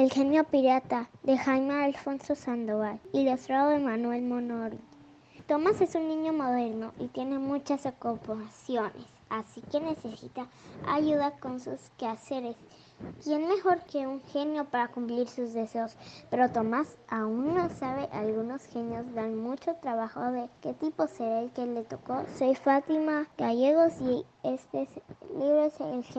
El genio pirata de Jaime Alfonso Sandoval, ilustrado de Manuel Monori. Tomás es un niño moderno y tiene muchas ocupaciones, así que necesita ayuda con sus quehaceres. ¿Quién mejor que un genio para cumplir sus deseos? Pero Tomás aún no sabe, algunos genios dan mucho trabajo de qué tipo será el que le tocó. Soy Fátima Gallegos y este libro es El genio